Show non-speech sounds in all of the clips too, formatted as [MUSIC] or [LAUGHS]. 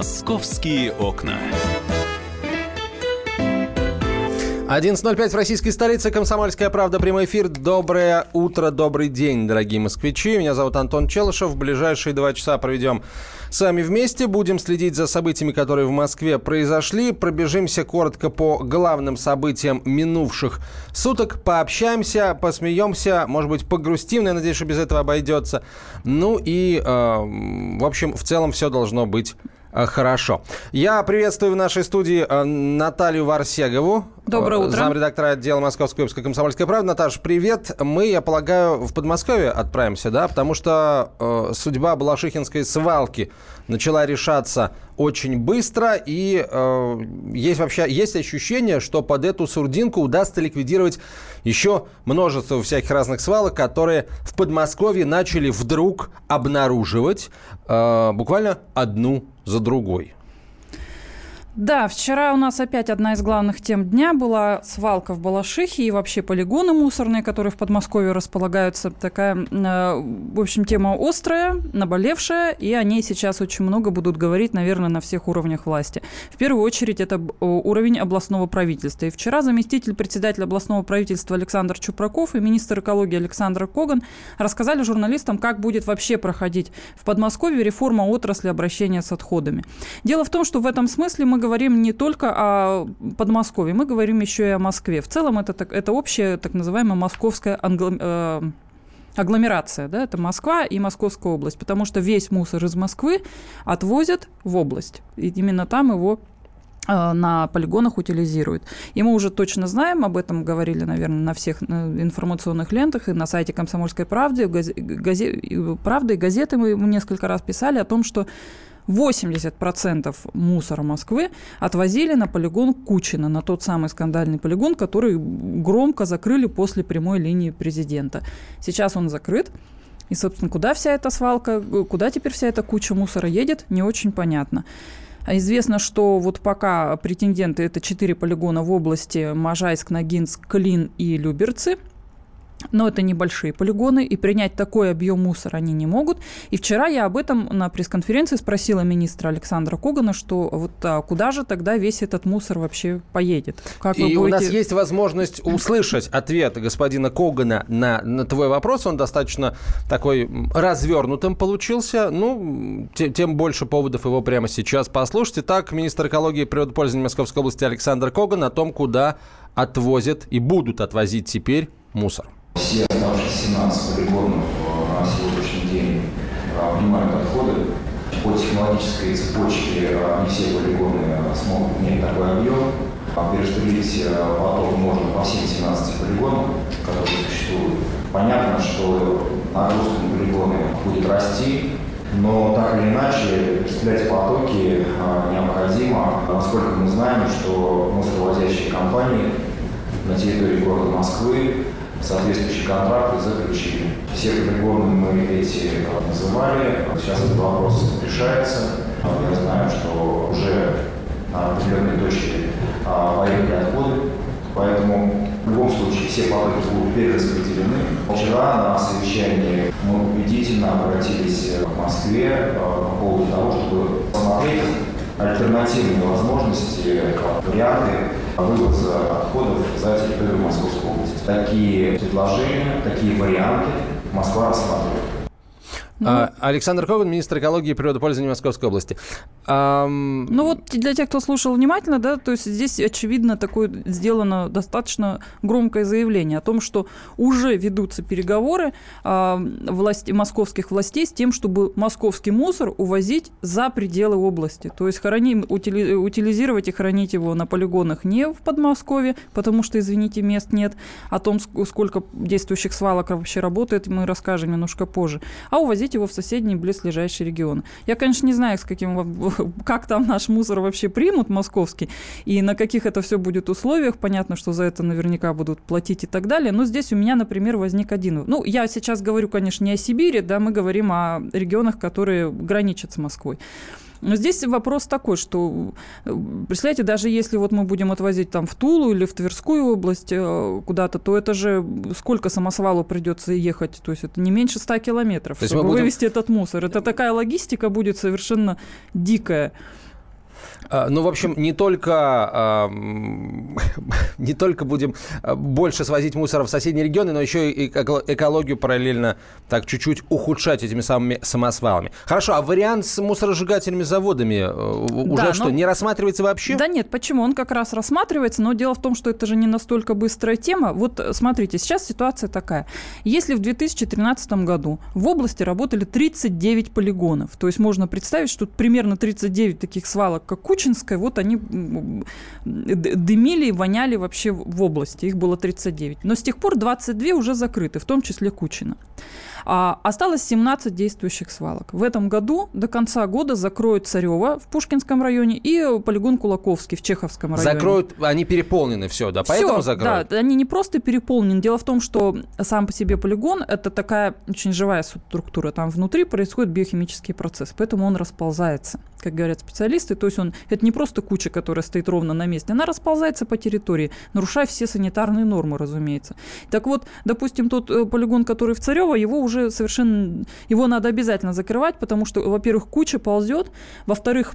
Московские окна. 11.05 в российской столице. Комсомольская правда. Прямой эфир. Доброе утро, добрый день, дорогие москвичи. Меня зовут Антон Челышев. В ближайшие два часа проведем с вами вместе. Будем следить за событиями, которые в Москве произошли. Пробежимся коротко по главным событиям минувших суток. Пообщаемся, посмеемся, может быть, погрустим. Я надеюсь, что без этого обойдется. Ну и, э, в общем, в целом все должно быть Хорошо. Я приветствую в нашей студии э, Наталью Варсегову. Доброе утро. Замредактора отдела Московской выпуска «Комсомольская правда». Наташ, привет. Мы, я полагаю, в Подмосковье отправимся, да? Потому что э, судьба Балашихинской свалки начала решаться очень быстро. И э, есть вообще есть ощущение, что под эту сурдинку удастся ликвидировать еще множество всяких разных свалок, которые в Подмосковье начали вдруг обнаруживать э, буквально одну за другой. Да, вчера у нас опять одна из главных тем дня была свалка в Балашихе и вообще полигоны мусорные, которые в Подмосковье располагаются. Такая, э, в общем, тема острая, наболевшая, и о ней сейчас очень много будут говорить, наверное, на всех уровнях власти. В первую очередь это уровень областного правительства. И вчера заместитель председателя областного правительства Александр Чупраков и министр экологии Александр Коган рассказали журналистам, как будет вообще проходить в Подмосковье реформа отрасли обращения с отходами. Дело в том, что в этом смысле мы говорим не только о Подмосковье, мы говорим еще и о Москве. В целом это, это общая так называемая московская англо, э, агломерация, да, это Москва и Московская область, потому что весь мусор из Москвы отвозят в область, и именно там его э, на полигонах утилизируют. И мы уже точно знаем, об этом говорили, наверное, на всех информационных лентах и на сайте «Комсомольской правды», газе, газе, «Правды» и газеты мы несколько раз писали о том, что 80% мусора Москвы отвозили на полигон Кучина, на тот самый скандальный полигон, который громко закрыли после прямой линии президента. Сейчас он закрыт. И, собственно, куда вся эта свалка, куда теперь вся эта куча мусора едет, не очень понятно. А известно, что вот пока претенденты это четыре полигона в области Можайск, Ногинск, Клин и Люберцы – но это небольшие полигоны, и принять такой объем мусора они не могут. И вчера я об этом на пресс-конференции спросила министра Александра Когана, что вот а куда же тогда весь этот мусор вообще поедет? Как и будете... у нас есть возможность услышать ответ господина Когана на, на твой вопрос. Он достаточно такой развернутым получился. Ну, тем, тем больше поводов его прямо сейчас послушать. Итак, министр экологии и природопользования Московской области Александр Коган о том, куда отвозят и будут отвозить теперь мусор. Все оставшиеся 17 полигонов на сегодняшний день принимают отходы. По технологической цепочке не все полигоны смогут иметь такой объем. Переступить поток можно по всем 17 полигонам, которые существуют. Понятно, что нагрузка на полигоны будет расти, но так или иначе распределять потоки необходимо. Насколько мы знаем, что мусоровозящие компании на территории города Москвы соответствующие контракты заключили. Все полигоны мы эти называли. Сейчас этот вопрос решается. Я знаю, что уже на определенной точке а, поехали отходы, поэтому в любом случае все потоки будут перераспределены. Вчера на совещании мы убедительно обратились к Москве а, по поводу того, чтобы посмотреть альтернативные возможности, варианты вывоза отходов за территорию Московской области. Такие предложения, такие варианты Москва рассматривает. Ну, а, Александр Коган, министр экологии и природопользования Московской области. Um... Ну вот для тех, кто слушал внимательно, да, то есть здесь очевидно такое сделано достаточно громкое заявление о том, что уже ведутся переговоры э, власти, московских властей с тем, чтобы московский мусор увозить за пределы области. То есть храним, утили, утилизировать и хранить его на полигонах не в Подмосковье, потому что, извините, мест нет. О том, сколько действующих свалок вообще работает, мы расскажем немножко позже. А увозить перевозить его в соседний близлежащий регион. Я, конечно, не знаю, с каким, [LAUGHS] как там наш мусор вообще примут московский, и на каких это все будет условиях. Понятно, что за это наверняка будут платить и так далее. Но здесь у меня, например, возник один... Ну, я сейчас говорю, конечно, не о Сибири, да, мы говорим о регионах, которые граничат с Москвой. Но здесь вопрос такой, что, представляете, даже если вот мы будем отвозить там в Тулу или в Тверскую область э, куда-то, то это же сколько самосвалу придется ехать? То есть это не меньше 100 километров, то чтобы будем... вывести этот мусор. Это такая логистика будет совершенно дикая. А, ну, в общем, не только, [LAUGHS] не только будем а, больше свозить мусора в соседние регионы, но еще и экологию параллельно так чуть-чуть ухудшать этими самыми самосвалами. Хорошо, а вариант с мусоросжигательными заводами э, уже да, что, но... не рассматривается вообще? Да нет, почему? Он как раз рассматривается, но дело в том, что это же не настолько быстрая тема. Вот э, смотрите, сейчас ситуация такая. Если в 2013 году в области работали 39 полигонов, то есть можно представить, что примерно 39 таких свалок, как Куча, Кучинской, вот они дымили и воняли вообще в области. Их было 39. Но с тех пор 22 уже закрыты, в том числе Кучина. А, осталось 17 действующих свалок. В этом году до конца года закроют Царева в Пушкинском районе и полигон Кулаковский в Чеховском районе. Закроют, они переполнены все, да, поэтому все, закроют? Да, они не просто переполнены. Дело в том, что сам по себе полигон – это такая очень живая структура. Там внутри происходят биохимические процессы, поэтому он расползается, как говорят специалисты. То есть он, это не просто куча, которая стоит ровно на месте, она расползается по территории, нарушая все санитарные нормы, разумеется. Так вот, допустим, тот э, полигон, который в Царево, его уже уже совершенно... Его надо обязательно закрывать, потому что, во-первых, куча ползет, во-вторых,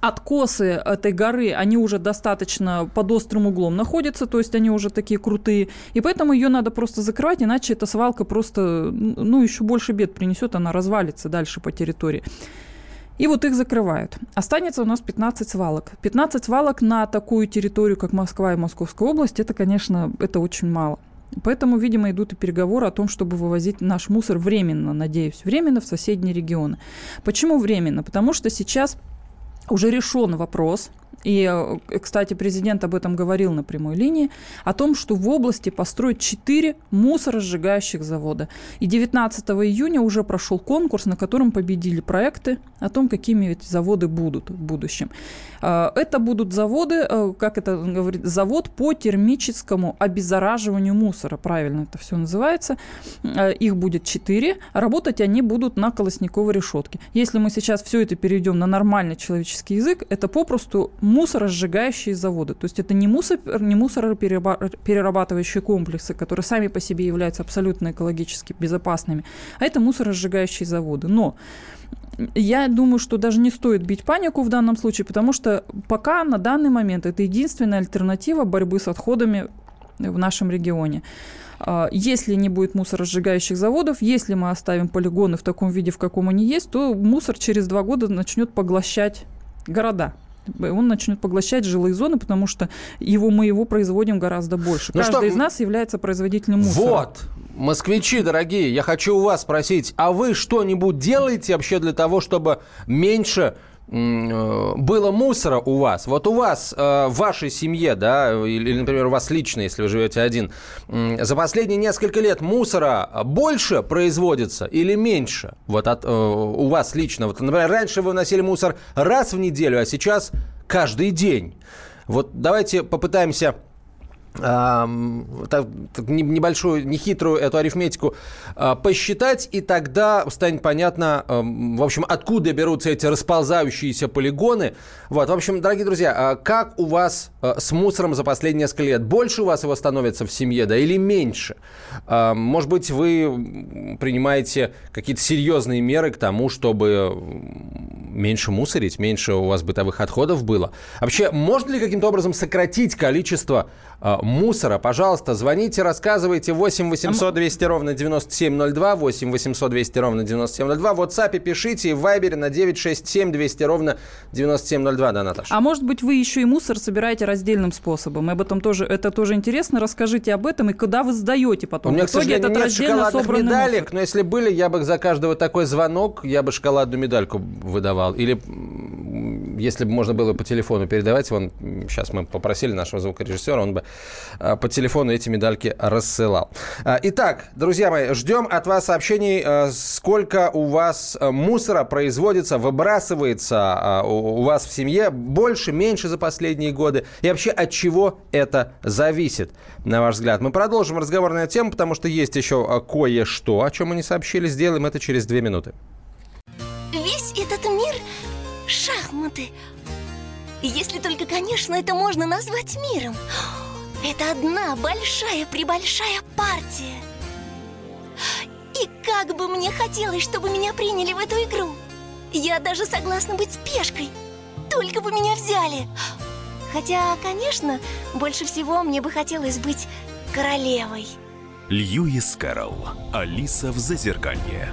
откосы этой горы, они уже достаточно под острым углом находятся, то есть они уже такие крутые, и поэтому ее надо просто закрывать, иначе эта свалка просто, ну, еще больше бед принесет, она развалится дальше по территории. И вот их закрывают. Останется у нас 15 свалок. 15 свалок на такую территорию, как Москва и Московская область, это, конечно, это очень мало. Поэтому, видимо, идут и переговоры о том, чтобы вывозить наш мусор временно, надеюсь, временно в соседние регионы. Почему временно? Потому что сейчас уже решен вопрос и, э, кстати, президент об этом говорил на прямой линии, о том, что в области построят 4 мусоросжигающих завода. И 19 июня уже прошел конкурс, на котором победили проекты о том, какими эти заводы будут в будущем. Э, это будут заводы, э, как это говорит, завод по термическому обеззараживанию мусора, правильно это все называется. Их будет 4, работать они будут на колосниковой решетке. Если мы сейчас все это перейдем на нормальный человеческий язык, это попросту мусоросжигающие заводы. То есть это не, мусор, не мусороперерабатывающие комплексы, которые сами по себе являются абсолютно экологически безопасными, а это мусоросжигающие заводы. Но я думаю, что даже не стоит бить панику в данном случае, потому что пока на данный момент это единственная альтернатива борьбы с отходами в нашем регионе. А, если не будет мусоросжигающих заводов, если мы оставим полигоны в таком виде, в каком они есть, то мусор через два года начнет поглощать города он начнет поглощать жилые зоны, потому что его, мы его производим гораздо больше. Ну Каждый что, из нас является производителем мусора. Вот, москвичи дорогие, я хочу у вас спросить, а вы что-нибудь делаете вообще для того, чтобы меньше Э, было мусора у вас, вот у вас, э, в вашей семье, да, или, например, у вас лично, если вы живете один, за последние несколько лет мусора больше производится или меньше? Вот от, э, у вас лично. Вот, например, раньше вы вносили мусор раз в неделю, а сейчас каждый день. Вот давайте попытаемся небольшую, нехитрую эту арифметику а, посчитать, и тогда станет понятно, в общем, откуда берутся эти расползающиеся полигоны. Вот, в общем, дорогие друзья, а как у вас а, с мусором за последние несколько лет? Больше у вас его становится в семье, да, или меньше? Может быть, вы принимаете какие-то серьезные меры к тому, чтобы меньше мусорить, меньше у вас бытовых отходов было? Вообще, можно ли каким-то образом сократить количество мусора. Пожалуйста, звоните, рассказывайте. 8 800 200 ровно 9702, 8 800 200 ровно 9702. В WhatsApp пишите и в Viber на 967 200 ровно 9702, да, Наташа? А может быть, вы еще и мусор собираете раздельным способом? Об этом тоже, это тоже интересно. Расскажите об этом и куда вы сдаете потом. У меня, в итоге, к сожалению, нет шоколадных медалек, мусор. но если были, я бы за каждого такой звонок, я бы шоколадную медальку выдавал. Или если бы можно было по телефону передавать, вон, сейчас мы попросили нашего звукорежиссера, он бы по телефону эти медальки рассылал. А, итак, друзья мои, ждем от вас сообщений, а, сколько у вас мусора производится, выбрасывается у вас в семье, больше, меньше за последние годы, и вообще от чего это зависит, на ваш взгляд. Мы продолжим разговор на эту тему, потому что есть еще кое-что, о чем мы не сообщили. Сделаем это через две минуты. Весь этот мир – шахматы. Если только, конечно, это можно назвать миром. Это одна большая-пребольшая партия. И как бы мне хотелось, чтобы меня приняли в эту игру. Я даже согласна быть пешкой. только бы меня взяли. Хотя, конечно, больше всего мне бы хотелось быть королевой. Льюис Кэрролл. Алиса в Зазеркалье.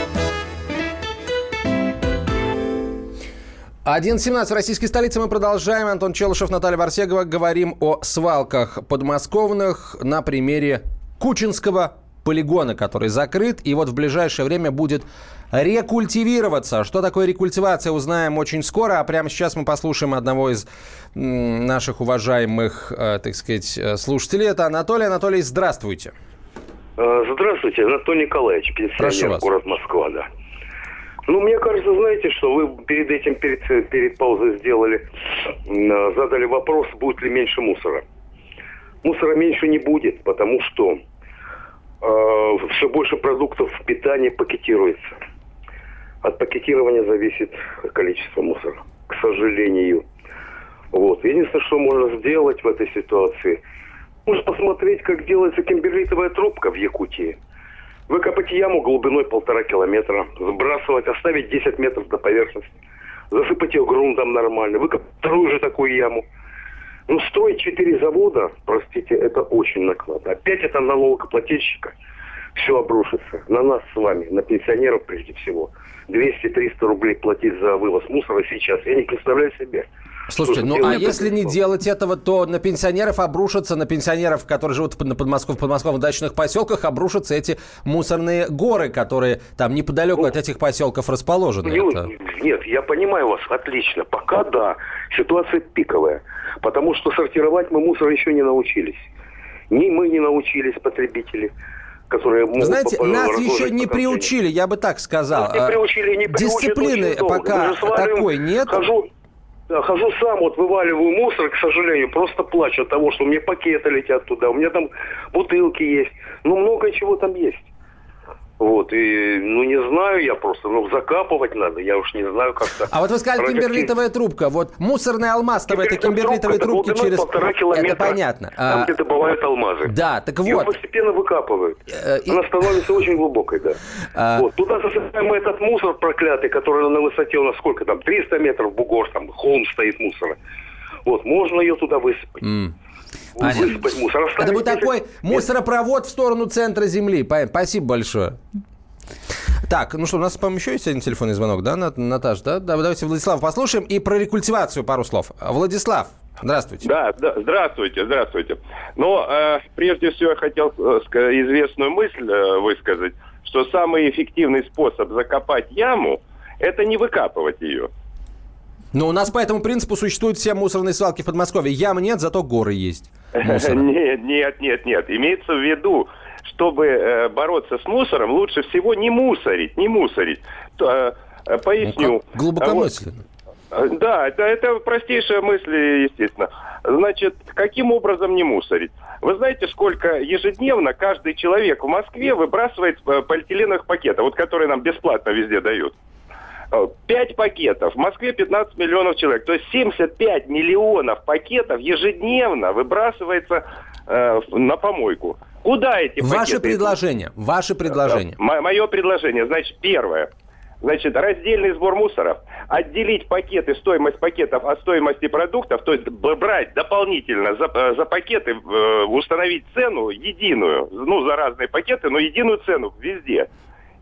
11.17 в российской столице. Мы продолжаем. Антон Челышев, Наталья Варсегова. Говорим о свалках подмосковных на примере Кучинского полигона, который закрыт и вот в ближайшее время будет рекультивироваться. Что такое рекультивация, узнаем очень скоро. А прямо сейчас мы послушаем одного из наших уважаемых, э, так сказать, э, слушателей. Это Анатолий. Анатолий, здравствуйте. Э, здравствуйте, Анатолий Николаевич, пенсионер, город Москва, да. Ну, мне кажется, знаете, что вы перед этим, перед, перед паузой сделали, задали вопрос, будет ли меньше мусора. Мусора меньше не будет, потому что э, все больше продуктов питания пакетируется. От пакетирования зависит количество мусора, к сожалению. Вот. Единственное, что можно сделать в этой ситуации – можно посмотреть, как делается кимберлитовая трубка в Якутии. Выкопать яму глубиной полтора километра, сбрасывать, оставить 10 метров до поверхности, засыпать ее грунтом нормально, выкопать вторую же такую яму. Ну, строить четыре завода, простите, это очень накладно. Опять это налогоплательщика. Все обрушится. На нас с вами, на пенсионеров прежде всего. 200-300 рублей платить за вывоз мусора сейчас. Я не представляю себе. Слушайте, ну а если не делать этого, то на пенсионеров обрушатся, на пенсионеров, которые живут на Подмосков, в подмосковных дачных поселках, обрушатся эти мусорные горы, которые там неподалеку ну, от этих поселков расположены. Ну, Это... Нет, я понимаю вас, отлично. Пока да, ситуация пиковая. Потому что сортировать мы мусор еще не научились. Ни мы не научились, потребители которые могут Знаете, нас еще не приучили, я бы так сказал. Нас не приучили, не Дисциплины пока такой нет. Хожу, да, хожу сам, вот вываливаю мусор, к сожалению, просто плачу от того, что у меня пакеты летят туда, у меня там бутылки есть. Ну, много чего там есть. Вот, и, ну, не знаю я просто, ну, закапывать надо, я уж не знаю как-то. А вот вы сказали кимберлитовая трубка, вот муссорная алмазовая, это кимберлитовые трубки через... полтора километра, это понятно. Там, а... где добывают алмазы. Да, так вот. Ее постепенно выкапывают. Э, и... Она становится очень глубокой, да. А... Вот, туда засыпаем этот мусор проклятый, который на высоте у нас сколько там, 300 метров бугор, там холм стоит мусора. Вот, можно ее туда высыпать. Mm. Высыпать мусор. Это будет такой мусоропровод в сторону центра Земли. Спасибо большое. Так, ну что, у нас, по-моему, еще есть один телефонный звонок, да, Наташ, да? Давайте Владислав послушаем и про рекультивацию пару слов. Владислав, здравствуйте. Да, да здравствуйте, здравствуйте. Но э, прежде всего я хотел э, известную мысль э, высказать, что самый эффективный способ закопать яму – это не выкапывать ее. Но у нас по этому принципу существуют все мусорные свалки в Подмосковье. Ям нет, зато горы есть. [LAUGHS] Нет, нет, нет, нет. Имеется в виду, чтобы э, бороться с мусором, лучше всего не мусорить, не мусорить. То, э, поясню. Ну, глубокомысленно. Вот. Да, это, это простейшая мысль, естественно. Значит, каким образом не мусорить? Вы знаете, сколько ежедневно каждый человек в Москве выбрасывает э, полиэтиленовых пакетов, вот которые нам бесплатно везде дают? 5 пакетов. В Москве 15 миллионов человек. То есть 75 миллионов пакетов ежедневно выбрасывается э, на помойку. Куда эти Ваше пакеты? предложение. Ваше предложение. Мое предложение. Значит, первое. Значит, раздельный сбор мусоров, отделить пакеты, стоимость пакетов от стоимости продуктов, то есть брать дополнительно за, э, за пакеты, э, установить цену единую, ну, за разные пакеты, но единую цену везде.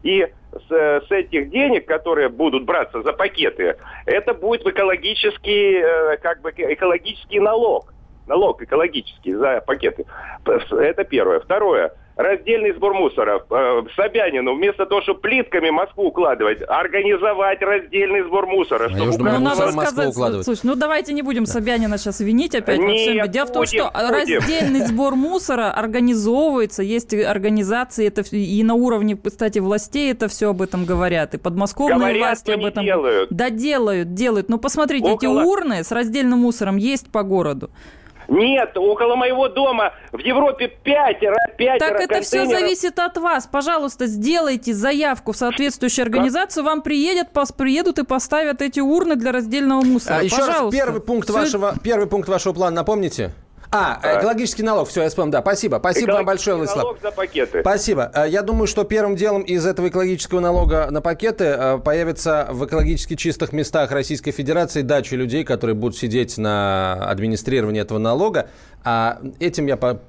И с, с этих денег, которые будут браться за пакеты, это будет экологический, э, как бы экологический налог. Налог экологический за пакеты. Это первое. Второе раздельный сбор мусора. Э, Собянину вместо того, чтобы плитками Москву укладывать, организовать раздельный сбор мусора. Чтобы ну, надо сказать, слушай, ну давайте не будем Собянина сейчас винить опять Нет, во Дело в том, что будем. раздельный [LAUGHS] сбор мусора организовывается, есть организации, это и на уровне, кстати, властей это все об этом говорят, и подмосковные говорят, власти об этом делают. Да, делают, делают. Но посмотрите, Около... эти урны с раздельным мусором есть по городу. Нет, около моего дома в Европе пятеро, пятеро Так это все зависит от вас. Пожалуйста, сделайте заявку в соответствующую организацию, вам приедет, пос, приедут и поставят эти урны для раздельного мусора. А, еще Пожалуйста. раз, первый пункт, все... вашего, первый пункт вашего плана напомните? А, а, экологический налог, все, я вспомнил, да, спасибо. Спасибо вам большое, Владислав. налог за пакеты. Спасибо. Э, я думаю, что первым делом из этого экологического налога на пакеты э, появится в экологически чистых местах Российской Федерации дачи людей, которые будут сидеть на администрировании этого налога. А этим я по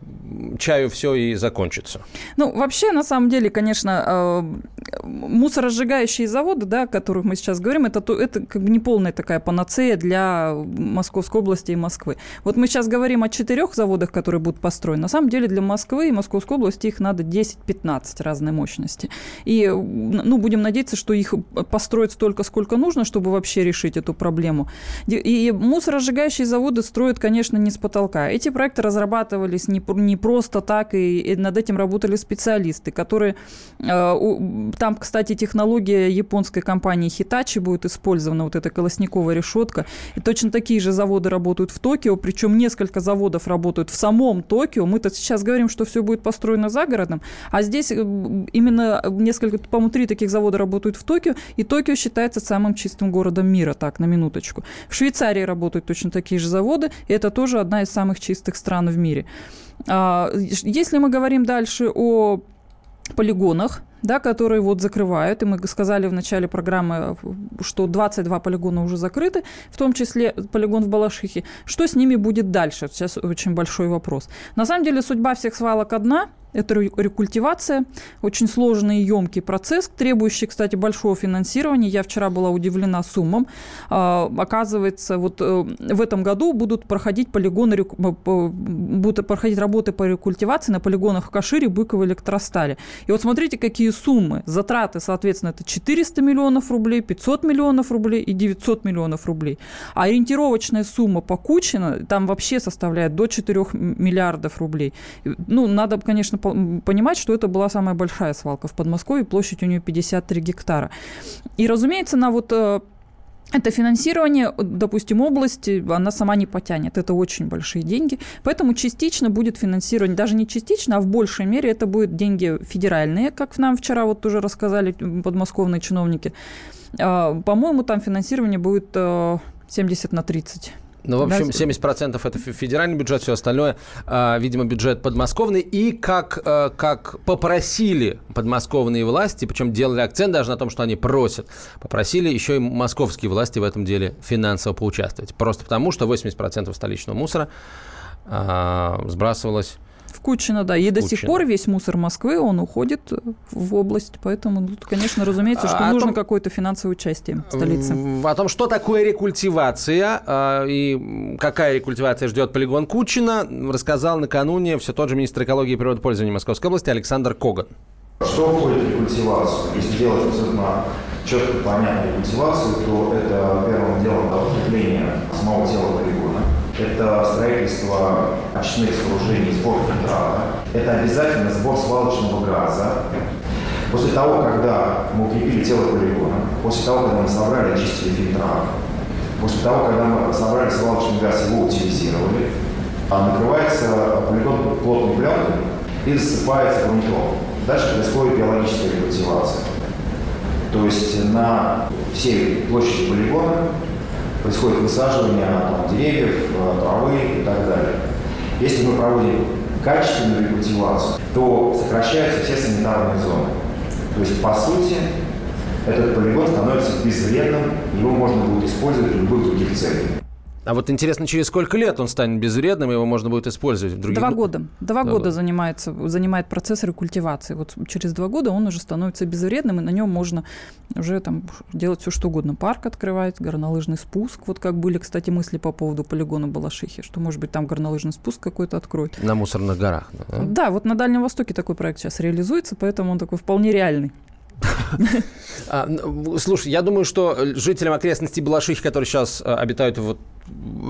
чаю все и закончится. Ну, вообще, на самом деле, конечно, э, мусоросжигающие заводы, да, о которых мы сейчас говорим, это, это как бы не полная такая панацея для Московской области и Москвы. Вот мы сейчас говорим о четырех заводах, которые будут построены. На самом деле для Москвы и Московской области их надо 10-15 разной мощности. И, ну, будем надеяться, что их построят столько, сколько нужно, чтобы вообще решить эту проблему. И мусоросжигающие заводы строят, конечно, не с потолка. Эти проекты разрабатывались не, не просто так, и, и над этим работали специалисты, которые... Э, у, там, кстати, технология японской компании Hitachi будет использована, вот эта колосниковая решетка. И точно такие же заводы работают в Токио, причем несколько заводов работают в самом Токио. Мы-то сейчас говорим, что все будет построено за городом, а здесь э, именно несколько, по-моему, три таких завода работают в Токио, и Токио считается самым чистым городом мира, так, на минуточку. В Швейцарии работают точно такие же заводы, и это тоже одна из самых чистых чистых стран в мире. А, если мы говорим дальше о полигонах, да, которые вот закрывают. И мы сказали в начале программы, что 22 полигона уже закрыты, в том числе полигон в Балашихе. Что с ними будет дальше? Сейчас очень большой вопрос. На самом деле судьба всех свалок одна – это рекультивация, очень сложный и емкий процесс, требующий, кстати, большого финансирования. Я вчера была удивлена суммам. А, оказывается, вот э, в этом году будут проходить полигоны, будут проходить работы по рекультивации на полигонах в Кашире, Быково, Электростале. И вот смотрите, какие суммы. Затраты, соответственно, это 400 миллионов рублей, 500 миллионов рублей и 900 миллионов рублей. А ориентировочная сумма по Кучино там вообще составляет до 4 миллиардов рублей. Ну, надо, конечно, понимать, что это была самая большая свалка в Подмосковье, площадь у нее 53 гектара. И, разумеется, на вот э, это финансирование, допустим, область, она сама не потянет. Это очень большие деньги. Поэтому частично будет финансирование, даже не частично, а в большей мере это будут деньги федеральные, как нам вчера вот тоже рассказали подмосковные чиновники. А, по-моему, там финансирование будет 70 э, на 30. Ну, в общем, 70% это федеральный бюджет, все остальное, а, видимо, бюджет подмосковный. И как, э, как попросили подмосковные власти, причем делали акцент даже на том, что они просят, попросили еще и московские власти в этом деле финансово поучаствовать. Просто потому, что 80% столичного мусора а, сбрасывалось в Кучино, да. И до сих пор весь мусор Москвы, он уходит в область. Поэтому, тут, конечно, разумеется, что а нужно том, какое-то финансовое участие столицы. О том, что такое рекультивация а, и какая рекультивация ждет полигон Кучина, рассказал накануне все тот же министр экологии и природопользования Московской области Александр Коган. Что входит в рекультивацию? Если делать абсолютно четко понятную рекультивацию, то это первым делом укрепление самого тела полигона это строительство очных сооружений, сбор фильтрата, это обязательно сбор свалочного газа. После того, когда мы укрепили тело полигона, после того, когда мы собрали, очистили фильтрат, после того, когда мы собрали свалочный газ, его утилизировали, а накрывается полигон плотной пленкой и засыпается грунтом. Дальше происходит биологическая рекультивация. То есть на всей площади полигона происходит высаживание там, деревьев, э, травы и так далее. Если мы проводим качественную рекультивацию, то сокращаются все санитарные зоны. То есть, по сути, этот полигон становится безвредным, его можно будет использовать в любых других целях. А вот интересно, через сколько лет он станет безвредным, его можно будет использовать в других... Два года. Два, два года, занимается, занимает процесс рекультивации. Вот через два года он уже становится безвредным, и на нем можно уже там делать все что угодно. Парк открывать, горнолыжный спуск. Вот как были, кстати, мысли по поводу полигона Балашихи, что, может быть, там горнолыжный спуск какой-то откроют. На мусорных горах. Да? да, вот на Дальнем Востоке такой проект сейчас реализуется, поэтому он такой вполне реальный. [LAUGHS] А, слушай, я думаю, что жителям окрестностей Балашихи, которые сейчас а, обитают вот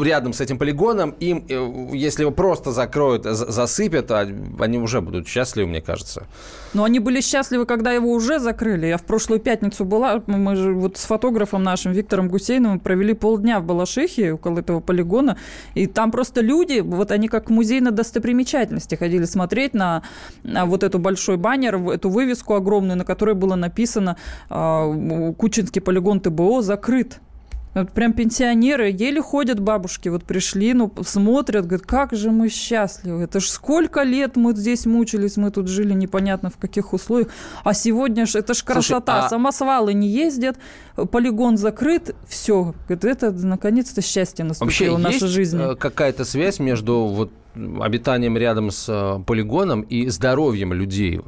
рядом с этим полигоном, им, э, если его просто закроют, засыпят, а они уже будут счастливы, мне кажется. Но они были счастливы, когда его уже закрыли. Я в прошлую пятницу была, мы же вот с фотографом нашим Виктором Гусейновым провели полдня в Балашихе, около этого полигона, и там просто люди, вот они как музей на достопримечательности ходили смотреть на, на вот эту большой баннер, эту вывеску огромную, на которой было написано э, «Кучинский полигон ТБО закрыт». Вот прям пенсионеры еле ходят бабушки, вот пришли, ну, смотрят, говорят, как же мы счастливы. Это ж сколько лет мы здесь мучились, мы тут жили непонятно в каких условиях. А сегодня ж, это ж красота. Слушай, а... Самосвалы не ездят, полигон закрыт, все. Это, наконец-то счастье наступило в нашей жизни. Э, какая-то связь между вот обитанием рядом с э, полигоном и здоровьем людей.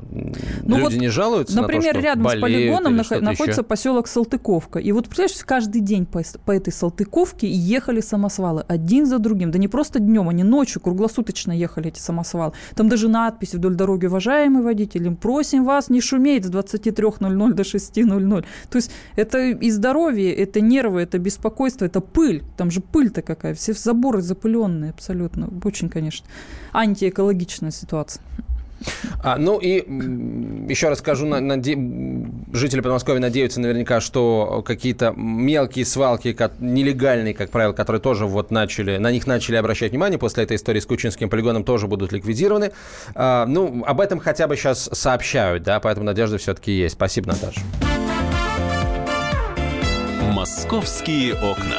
Ну Люди вот, не жалуются Например, на то, что рядом с полигоном нах- находится еще? поселок Салтыковка. И вот, представляешь, каждый день по, по этой Салтыковке ехали самосвалы один за другим. Да не просто днем, они ночью круглосуточно ехали, эти самосвалы. Там даже надпись вдоль дороги, уважаемый водитель, просим вас не шуметь с 23.00 до 6.00. То есть это и здоровье, это нервы, это беспокойство, это пыль. Там же пыль-то какая, все заборы запыленные абсолютно. Очень, конечно конечно, антиэкологичная ситуация. А, ну и еще раз скажу, на, наде... жители Подмосковья надеются наверняка, что какие-то мелкие свалки, как, нелегальные, как правило, которые тоже вот начали, на них начали обращать внимание после этой истории с Кучинским полигоном, тоже будут ликвидированы. А, ну, об этом хотя бы сейчас сообщают, да, поэтому надежда все-таки есть. Спасибо, Наташа. «Московские окна».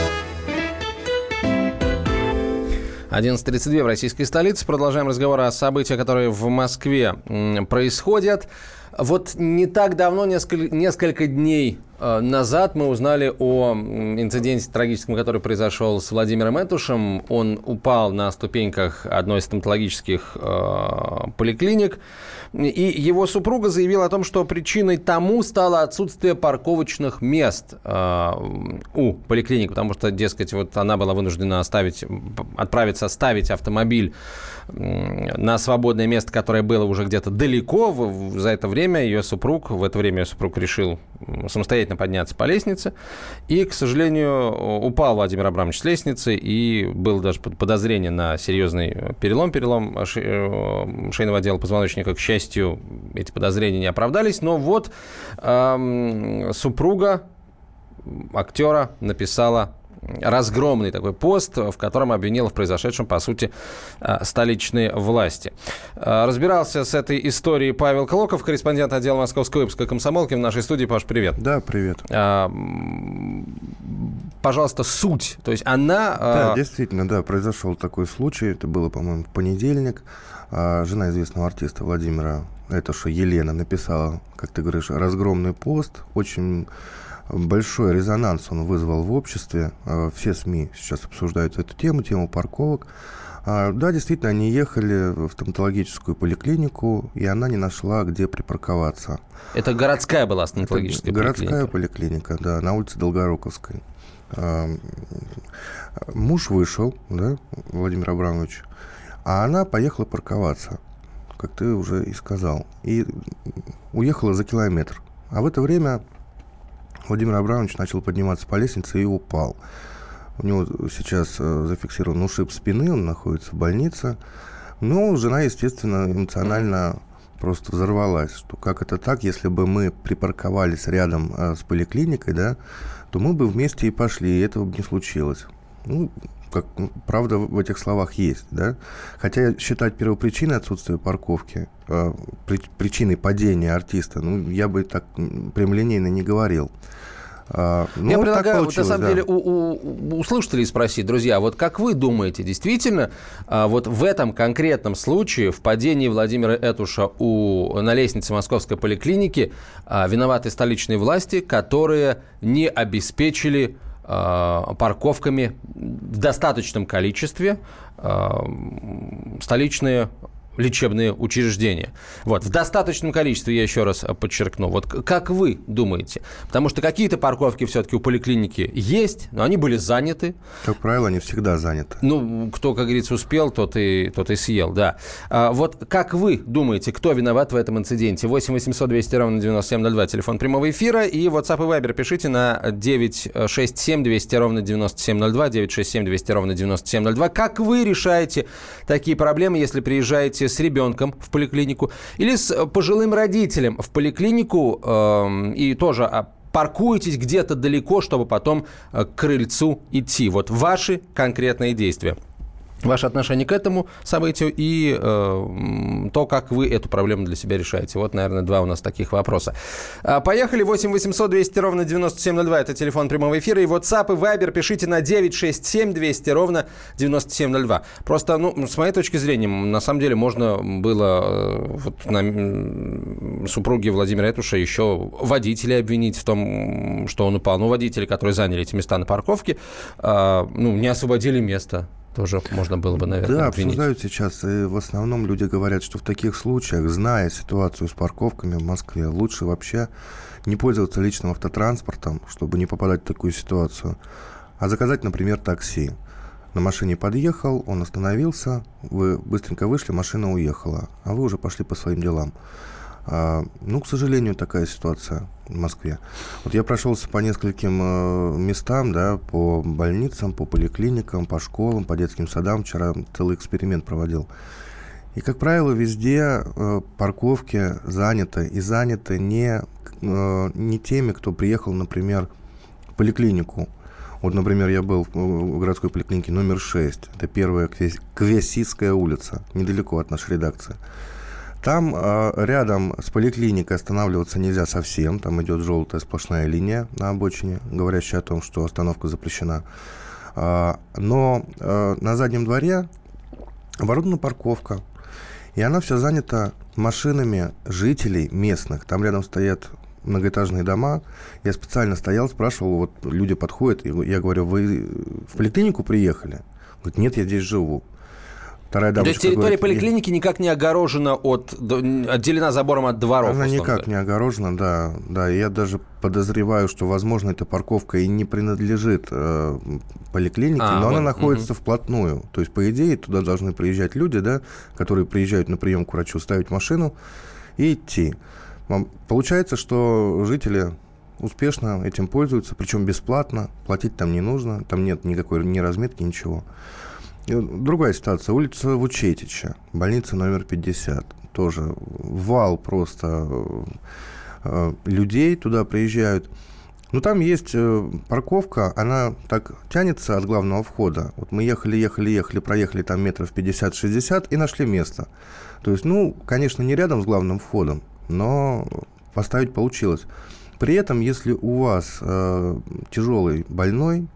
11.32 в российской столице. Продолжаем разговор о событиях, которые в Москве происходят. Вот не так давно, несколько, несколько дней назад мы узнали о инциденте трагическом, который произошел с Владимиром Этушем. Он упал на ступеньках одной из стоматологических э, поликлиник. И его супруга заявила о том, что причиной тому стало отсутствие парковочных мест э, у поликлиники, потому что, дескать, вот она была вынуждена оставить, отправиться ставить автомобиль на свободное место, которое было уже где-то далеко. За это время ее супруг, в это время ее супруг решил самостоятельно подняться по лестнице. И, к сожалению, упал Владимир Абрамович с лестницы, и было даже подозрение на серьезный перелом, перелом э, шейного отдела позвоночника. К счастью, эти подозрения не оправдались. Но вот эм, супруга актера написала разгромный такой пост, в котором обвинил в произошедшем, по сути, э, столичные власти. Э, разбирался с этой историей Павел Клоков, корреспондент отдела московского выпуска комсомолки в нашей студии. Паш, привет. Да, привет. А, пожалуйста, суть. То есть она... Да, действительно, да, произошел такой случай. Это было, по-моему, в понедельник. А, жена известного артиста Владимира это что Елена написала, как ты говоришь, разгромный пост, очень большой резонанс он вызвал в обществе. А, все СМИ сейчас обсуждают эту тему, тему парковок. А, да, действительно, они ехали в стоматологическую поликлинику, и она не нашла, где припарковаться. Это городская была стоматологическая Это поликлиника? Городская поликлиника, да, на улице Долгоруковской. А, муж вышел, да, Владимир Абрамович, а она поехала парковаться, как ты уже и сказал, и уехала за километр. А в это время Владимир Абрамович начал подниматься по лестнице и упал. У него сейчас э, зафиксирован ушиб спины, он находится в больнице. Но жена, естественно, эмоционально просто взорвалась, что как это так, если бы мы припарковались рядом э, с поликлиникой, да, то мы бы вместе и пошли, и этого бы не случилось. Ну, как ну, правда в этих словах есть, да. Хотя считать первопричиной отсутствия парковки, э, при, причиной падения артиста, ну, я бы так прямолинейно не говорил. А, ну, Я предлагаю, вот, на самом да. деле, у, у, у слушателей спросить, друзья, вот как вы думаете, действительно, а, вот в этом конкретном случае, в падении Владимира Этуша у, на лестнице Московской поликлиники, а, виноваты столичные власти, которые не обеспечили парковками в достаточном количестве э, столичные лечебные учреждения. Вот, в достаточном количестве, я еще раз подчеркну. Вот как вы думаете? Потому что какие-то парковки все-таки у поликлиники есть, но они были заняты. Как правило, они всегда заняты. Ну, кто, как говорится, успел, тот и, тот и съел, да. А, вот как вы думаете, кто виноват в этом инциденте? 8 800 200 ровно 9702, телефон прямого эфира, и WhatsApp и Viber пишите на 967 200 ровно 9702, 967 200 ровно 9702. Как вы решаете такие проблемы, если приезжаете с ребенком в поликлинику или с э, пожилым родителем в поликлинику э, и тоже а, паркуетесь где-то далеко, чтобы потом э, к крыльцу идти. Вот ваши конкретные действия ваше отношение к этому событию и э, то, как вы эту проблему для себя решаете. Вот, наверное, два у нас таких вопроса. А, поехали. 8 800 200 ровно 9702. Это телефон прямого эфира. И WhatsApp и Viber пишите на 967 200 ровно 9702. Просто, ну, с моей точки зрения, на самом деле можно было э, вот, на супруге Владимира Этуша еще водителя обвинить в том, что он упал. Ну, водители, которые заняли эти места на парковке, э, ну, не освободили место тоже можно было бы, наверное, Да, обвинить. обсуждают сейчас. И в основном люди говорят, что в таких случаях, зная ситуацию с парковками в Москве, лучше вообще не пользоваться личным автотранспортом, чтобы не попадать в такую ситуацию, а заказать, например, такси. На машине подъехал, он остановился, вы быстренько вышли, машина уехала, а вы уже пошли по своим делам. А, ну, к сожалению, такая ситуация Москве. Вот я прошелся по нескольким э, местам, да, по больницам, по поликлиникам, по школам, по детским садам. Вчера целый эксперимент проводил. И, как правило, везде э, парковки заняты. И заняты не, э, не теми, кто приехал, например, в поликлинику. Вот, например, я был в городской поликлинике номер 6. Это первая Квесистская улица, недалеко от нашей редакции. Там э, рядом с поликлиникой останавливаться нельзя совсем. Там идет желтая сплошная линия на обочине, говорящая о том, что остановка запрещена. Э, но э, на заднем дворе оборудована парковка. И она вся занята машинами жителей местных. Там рядом стоят многоэтажные дома. Я специально стоял, спрашивал, вот люди подходят, я говорю, вы в поликлинику приехали? Говорит, нет, я здесь живу. Вторая дамочка То есть территория говорит, поликлиники никак не огорожена от, отделена забором от дворов? Она никак говоря. не огорожена, да. да. Я даже подозреваю, что, возможно, эта парковка и не принадлежит э, поликлинике, а, но вот, она находится угу. вплотную. То есть, по идее, туда должны приезжать люди, да, которые приезжают на прием к врачу, ставить машину и идти. Получается, что жители успешно этим пользуются, причем бесплатно, платить там не нужно, там нет никакой ни разметки, ничего. Другая ситуация. Улица Вучетича, больница номер 50. Тоже вал просто э, людей туда приезжают. Но там есть э, парковка, она так тянется от главного входа. Вот мы ехали, ехали, ехали, проехали там метров 50-60 и нашли место. То есть, ну, конечно, не рядом с главным входом, но поставить получилось. При этом, если у вас э, тяжелый больной,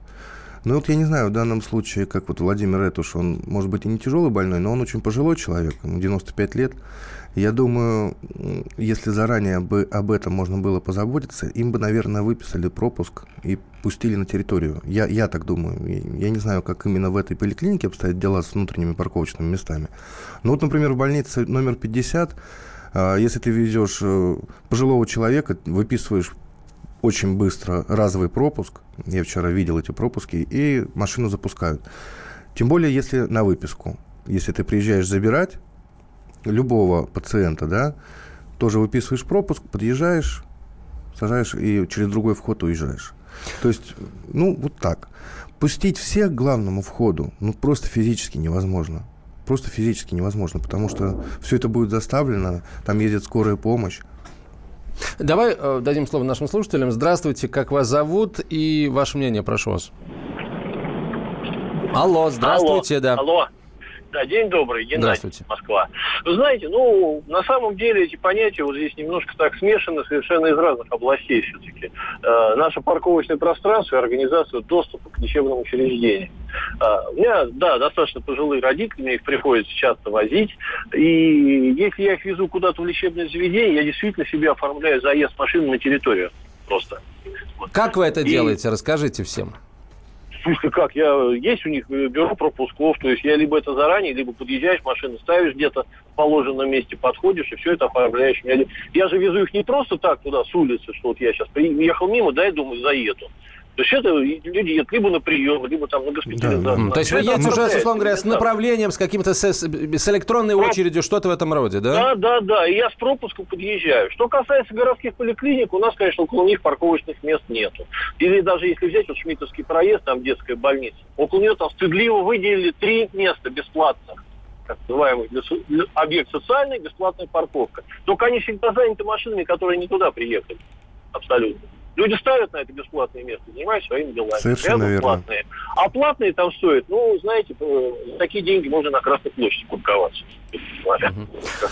ну вот я не знаю, в данном случае, как вот Владимир Этуш, он, может быть, и не тяжелый больной, но он очень пожилой человек, ему 95 лет. Я думаю, если заранее бы об этом можно было позаботиться, им бы, наверное, выписали пропуск и пустили на территорию. Я, я так думаю. Я не знаю, как именно в этой поликлинике обстоят дела с внутренними парковочными местами. Но вот, например, в больнице номер 50 а, если ты везешь э, пожилого человека, выписываешь очень быстро разовый пропуск. Я вчера видел эти пропуски, и машину запускают. Тем более, если на выписку. Если ты приезжаешь забирать любого пациента, да, тоже выписываешь пропуск, подъезжаешь, сажаешь и через другой вход уезжаешь. То есть, ну, вот так. Пустить всех к главному входу, ну, просто физически невозможно. Просто физически невозможно, потому что все это будет заставлено, там едет скорая помощь, Давай э, дадим слово нашим слушателям. Здравствуйте, как вас зовут и ваше мнение, прошу вас. Алло, здравствуйте, алло, да. Алло. Да, день добрый, Геннадий, Москва. Вы знаете, ну, на самом деле эти понятия вот здесь немножко так смешаны совершенно из разных областей все-таки. Э, наше парковочное пространство и организацию доступа к лечебным учреждениям. Э, у меня, да, достаточно пожилые родители, мне их приходится часто возить. И если я их везу куда-то в лечебное заведение, я действительно себе оформляю заезд машины на территорию просто. Как вы это и... делаете? Расскажите всем. Смысле как? Я, есть у них бюро пропусков, то есть я либо это заранее, либо подъезжаешь, машину ставишь где-то в положенном месте, подходишь и все это оформляешь. Я, я же везу их не просто так туда, с улицы, что вот я сейчас приехал мимо, дай, думаю, заеду. То есть это люди едут либо на прием, либо там на госпитализацию. Да, да. То есть вы едете уже, условно говоря, с направлением, с каким-то, с, с электронной очередью, что-то в этом роде, да? Да, да, да. И я с пропуском подъезжаю. Что касается городских поликлиник, у нас, конечно, около них парковочных мест нету. Или даже если взять вот Шмитовский проезд, там детская больница, около нее там стыдливо выделили три места бесплатных так называемый объект социальный, бесплатная парковка. Только они всегда заняты машинами, которые не туда приехали. Абсолютно. Люди ставят на это бесплатное место, занимаются своими делами. Совершенно верно. Платные. А платные там стоят, ну, знаете, э, такие деньги можно на Красной площади парковаться.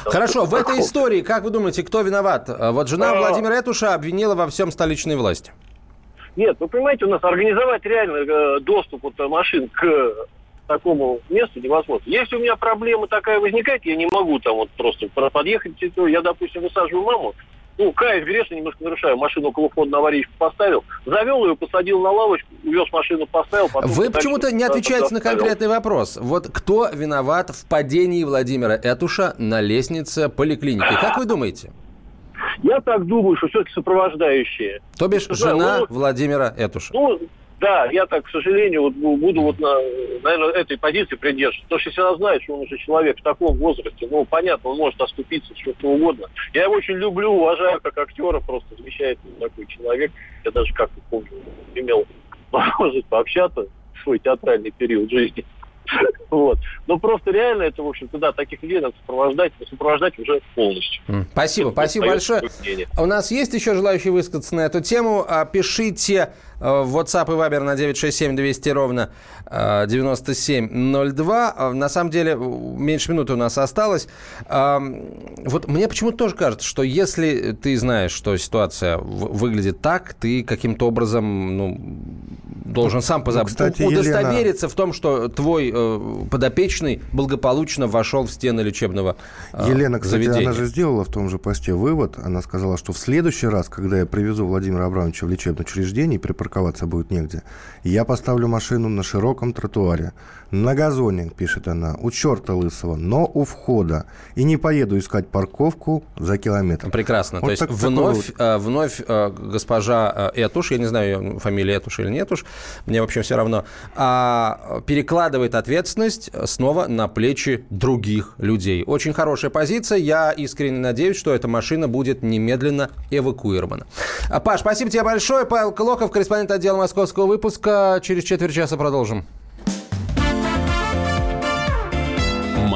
Хорошо, в этой истории, как вы думаете, кто виноват? Э, вот жена а... Владимира Этуша обвинила во всем столичные власти. Нет, вы понимаете, у нас организовать реально э, доступ вот, машин к такому месту невозможно. Если у меня проблема такая возникает, я не могу там вот просто подъехать, я, допустим, высаживаю маму, ну, каюсь грешно, немножко нарушаю. Машину около входа на аварийку поставил, завел ее, посадил на лавочку, увез машину, поставил. Потом Вы почему-то не отвечаете на конкретный вопрос. Вот кто виноват в падении Владимира Этуша на лестнице поликлиники? Как вы думаете? Я так думаю, что все-таки сопровождающие. То бишь жена Владимира Этуша. Ну, да, я так, к сожалению, вот буду вот на, наверное, этой позиции придерживаться. Потому что если она знает, что он уже человек в таком возрасте, ну, понятно, он может оступиться, что-то угодно. Я его очень люблю, уважаю как актера, просто замечательный такой человек. Я даже как-то помню, имел возможность пообщаться в свой театральный период жизни. Вот. Но просто реально это, в общем, туда таких людей надо сопровождать, сопровождать уже полностью. Спасибо, спасибо большое. У нас есть еще желающие высказаться на эту тему. А, пишите в WhatsApp и Viber на 967 200 ровно 9702. Э, на самом деле, меньше минуты у нас осталось. Вот мне почему-то тоже кажется, что если ты знаешь, что ситуация выглядит так, ты каким-то образом ну, должен сам ну, позаб... кстати, удостовериться Елена... в том, что твой э, подопечный благополучно вошел в стены лечебного э, Елена, кстати, заведения. она же сделала в том же посте вывод. Она сказала, что в следующий раз, когда я привезу Владимира Абрамовича в лечебное учреждение и припарковаться будет негде, я поставлю машину на широком тротуаре, на газоне, пишет она, у черта лысого, но у входа. И не поеду искать парковку за километр. Прекрасно. Вот То есть вновь, вот. э, вновь э, госпожа э, Этуш, я не знаю ее фамилия Этуш или нет уж, мне вообще все равно, а, перекладывает ответственность снова на плечи других людей. Очень хорошая позиция. Я искренне надеюсь, что эта машина будет немедленно эвакуирована. Паш, спасибо тебе большое. Павел Клоков, корреспондент отдела московского выпуска. Через четверть часа продолжим.